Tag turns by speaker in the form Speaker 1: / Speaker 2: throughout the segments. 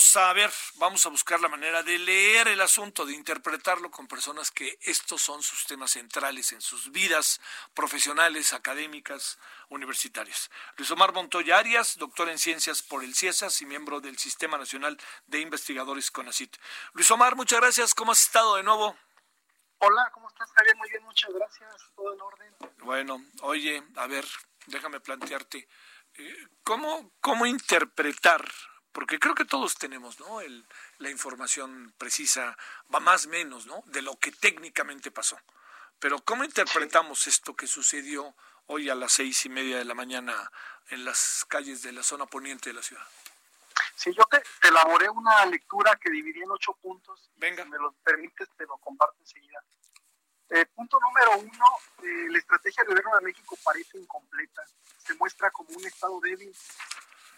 Speaker 1: Vamos a ver, vamos a buscar la manera de leer el asunto, de interpretarlo con personas que estos son sus temas centrales en sus vidas profesionales, académicas, universitarias. Luis Omar Montoya Arias, doctor en ciencias por el CIESAS y miembro del Sistema Nacional de Investigadores CONACIT. Luis Omar, muchas gracias. ¿Cómo has estado de nuevo?
Speaker 2: Hola, ¿cómo estás, Javier? Muy bien, muchas gracias. Todo en orden.
Speaker 1: Bueno, oye, a ver, déjame plantearte, eh, ¿cómo, cómo interpretar porque creo que todos tenemos ¿no? El, la información precisa, va más o menos, ¿no? de lo que técnicamente pasó. Pero ¿cómo interpretamos esto que sucedió hoy a las seis y media de la mañana en las calles de la zona poniente de la ciudad?
Speaker 2: Sí, yo te, te elaboré una lectura que dividí en ocho puntos.
Speaker 1: Venga.
Speaker 2: Si me lo permites, te lo comparto enseguida. Eh, punto número uno, eh, la estrategia del gobierno de México parece incompleta. Se muestra como un Estado débil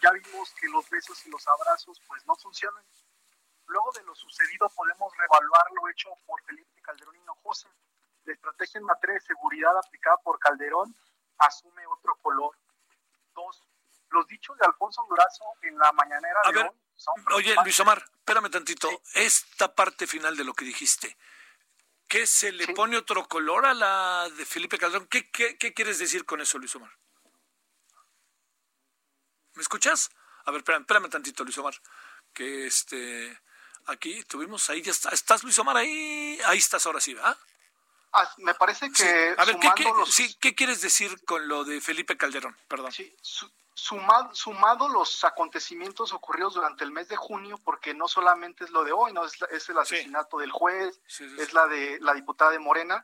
Speaker 2: ya vimos que los besos y los abrazos pues no funcionan. Luego de lo sucedido podemos reevaluar lo hecho por Felipe Calderón Hinojosa. La estrategia en materia de seguridad aplicada por Calderón asume otro color. Dos, los dichos de Alfonso Durazo en la mañanera
Speaker 1: A
Speaker 2: de
Speaker 1: ver,
Speaker 2: hoy son
Speaker 1: Oye. Luis Omar, espérame tantito. Esta parte final de lo que dijiste, ¿qué se le
Speaker 2: Sí.
Speaker 1: pone otro color a la de Felipe Calderón? ¿Qué, qué, qué quieres decir con eso, Luis Omar? ¿Me escuchas? A ver, espérame, espérame tantito, Luis Omar. Que este. Aquí tuvimos, ahí ya está. ¿Estás, Luis Omar? Ahí, ahí estás ahora sí, ¿verdad?
Speaker 2: Ah, me parece que
Speaker 1: Sí. A ver, ¿qué,
Speaker 2: los-
Speaker 1: sí, ¿qué quieres decir con lo de Felipe Calderón? Perdón.
Speaker 2: Sí, su- sumado, sumado los acontecimientos ocurridos durante el mes de junio, porque no solamente es lo de hoy, no es, es el asesinato del juez, es la de la diputada de Morena,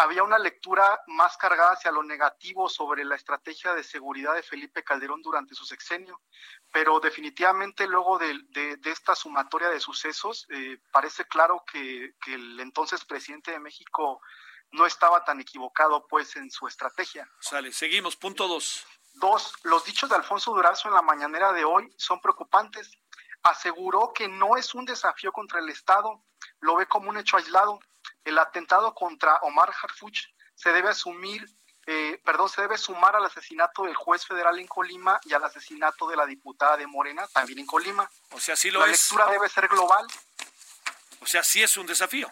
Speaker 2: había una lectura más cargada hacia lo negativo sobre la estrategia de seguridad de Felipe Calderón durante su sexenio, pero definitivamente luego de, de- de esta sumatoria de sucesos, eh, parece claro que, que el entonces presidente de México no estaba tan equivocado pues en su estrategia.
Speaker 1: Sale, seguimos. Punto dos.
Speaker 2: Dos, los dichos de Alfonso Durazo en la mañanera de hoy son preocupantes. Aseguró que no es un desafío contra el Estado, lo ve como un hecho aislado. El atentado contra Omar Harfuch se debe asumir, eh, perdón, se debe sumar al asesinato del juez federal en Colima y al asesinato de la diputada de Morena, también en Colima.
Speaker 1: O sea, sí lo
Speaker 2: La
Speaker 1: es.
Speaker 2: lectura debe ser global.
Speaker 1: O sea, sí es un desafío.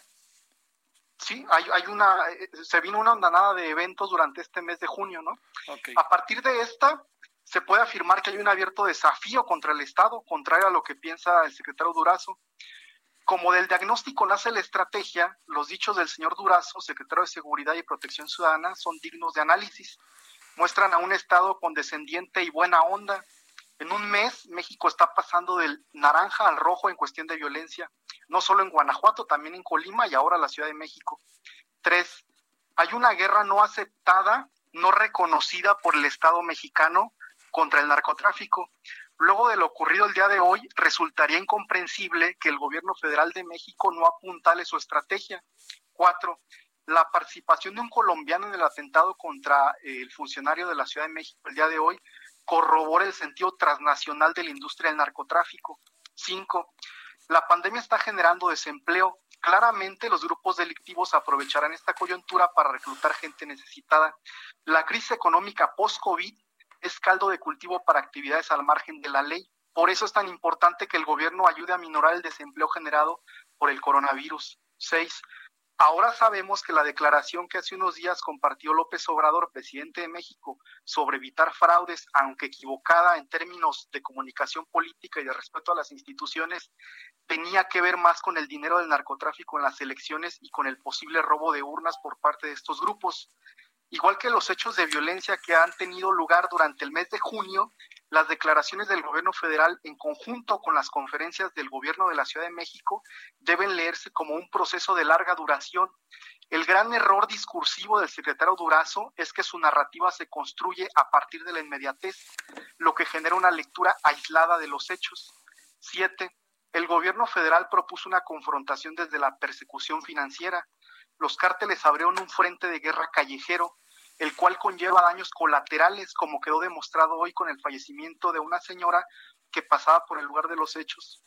Speaker 2: Sí, hay, hay una, eh, se vino una andanada de eventos durante este mes de junio, ¿no?
Speaker 1: Ok.
Speaker 2: A partir de esta, se puede afirmar que hay un abierto desafío contra el Estado, contrario a lo que piensa el secretario Durazo. Como del diagnóstico nace la estrategia, los dichos del señor Durazo, secretario de Seguridad y Protección Ciudadana, son dignos de análisis. Muestran a un Estado condescendiente y buena onda. En un mes, México está pasando del naranja al rojo en cuestión de violencia, no solo en Guanajuato, también en Colima y ahora la Ciudad de México. Tres, hay una guerra no aceptada, no reconocida por el Estado mexicano contra el narcotráfico. Luego de lo ocurrido el día de hoy, resultaría incomprensible que el gobierno federal de México no apuntale su estrategia. Cuatro, la participación de un colombiano en el atentado contra eh, el funcionario de la Ciudad de México el día de hoy corrobora el sentido transnacional de la industria del narcotráfico. Cinco, la pandemia está generando desempleo. Claramente los grupos delictivos aprovecharán esta coyuntura para reclutar gente necesitada. La crisis económica post-COVID es caldo de cultivo para actividades al margen de la ley. Por eso es tan importante que el gobierno ayude a minorar el desempleo generado por el coronavirus. Seis, Ahora sabemos que la declaración que hace unos días compartió López Obrador, presidente de México, sobre evitar fraudes, aunque equivocada en términos de comunicación política y de respeto a las instituciones, tenía que ver más con el dinero del narcotráfico en las elecciones y con el posible robo de urnas por parte de estos grupos. Igual que los hechos de violencia que han tenido lugar durante el mes de junio, las declaraciones del gobierno federal en conjunto con las conferencias del gobierno de la Ciudad de México deben leerse como un proceso de larga duración. El gran error discursivo del secretario Durazo es que su narrativa se construye a partir de la inmediatez, lo que genera una lectura aislada de los hechos. Siete, el gobierno federal propuso una confrontación desde la persecución financiera. Los cárteles abrieron un frente de guerra callejero, el cual conlleva daños colaterales, como quedó demostrado hoy con el fallecimiento de una señora que pasaba por el lugar de los hechos.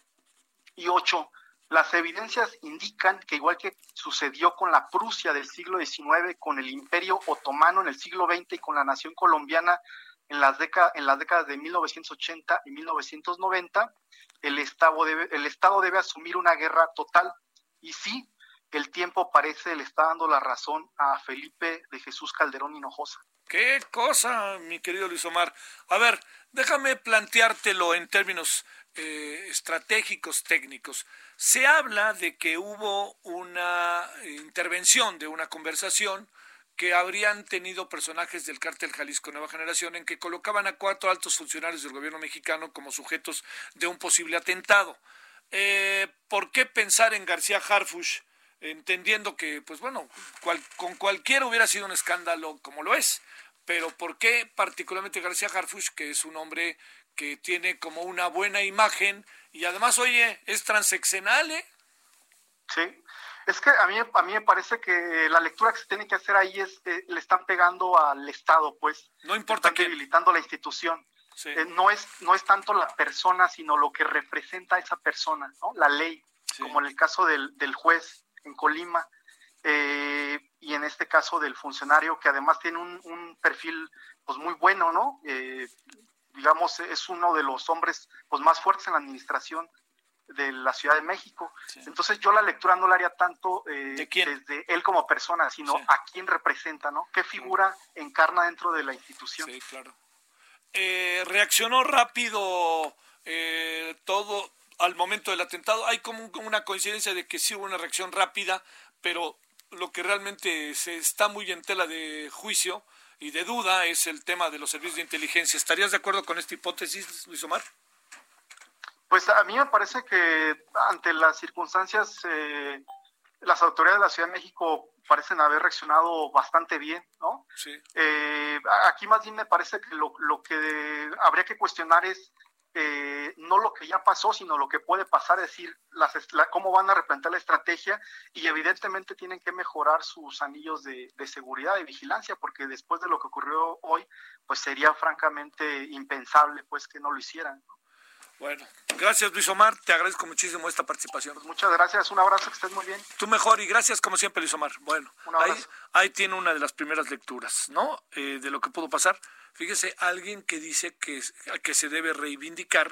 Speaker 2: Y ocho, las evidencias indican que igual que sucedió con la Prusia del siglo XIX, con el Imperio Otomano en el siglo XX y con la nación colombiana en las, décadas, de 1980 y 1990, el Estado, debe, el Estado debe asumir una guerra total. Y sí, el tiempo parece le está dando la razón a Felipe de Jesús Calderón Hinojosa.
Speaker 1: Qué cosa, mi querido Luis Omar. A ver, déjame planteártelo en términos eh, estratégicos técnicos. Se habla de que hubo una intervención de una conversación que habrían tenido personajes del cártel Jalisco Nueva Generación en que colocaban a cuatro altos funcionarios del gobierno mexicano como sujetos de un posible atentado. Eh, ¿Por qué pensar en García Harfush, entendiendo que, pues bueno, con cualquiera hubiera sido un escándalo como lo es? Pero ¿por qué particularmente García Harfush, que es un hombre que tiene como una buena imagen y además, oye, es transeccional, ¿eh?
Speaker 2: Sí, es que a mí, a mí me parece que la lectura que se tiene que hacer ahí es, eh, le están pegando al Estado, pues.
Speaker 1: No importa
Speaker 2: están debilitando la institución. Eh, no, es, no es tanto la persona, sino lo que representa a esa persona, ¿no? La ley, como en el caso del, del juez en Colima, eh, y en este caso del funcionario que además tiene un, un perfil pues muy bueno, ¿no? Eh, digamos, es uno de los hombres pues, más fuertes en la administración de la Ciudad de México. Entonces yo la lectura no la haría tanto eh, desde él como persona, sino a quién representa, ¿no? ¿Qué figura encarna dentro de la institución?
Speaker 1: Sí, claro. Eh, reaccionó rápido eh, todo momento del atentado. Hay como una coincidencia de que sí hubo una reacción rápida, pero lo que realmente se está muy en tela de juicio y de duda es el tema de los servicios de inteligencia. ¿Estarías de acuerdo con esta hipótesis, Luis Omar?
Speaker 2: Pues a mí me parece que ante las circunstancias, eh, las autoridades de la Ciudad de México parecen haber reaccionado bastante bien, ¿no?
Speaker 1: Sí.
Speaker 2: Eh, aquí más bien me parece que lo, lo que habría que cuestionar es eh, no lo que ya pasó, sino lo que puede pasar, es decir, las, cómo van a replantear la estrategia y evidentemente tienen que mejorar sus anillos de, seguridad y vigilancia, porque después de lo que ocurrió hoy, pues sería francamente impensable pues que no lo hicieran.
Speaker 1: Bueno, gracias Luis Omar, te agradezco muchísimo esta participación.
Speaker 2: Pues muchas gracias, un abrazo, que estés muy bien.
Speaker 1: Tú mejor y gracias como siempre Luis Omar. Bueno, ahí, ahí, tiene una de las primeras lecturas, ¿no? Eh, de lo que pudo pasar. Fíjese, alguien que dice que, que se debe reivindicar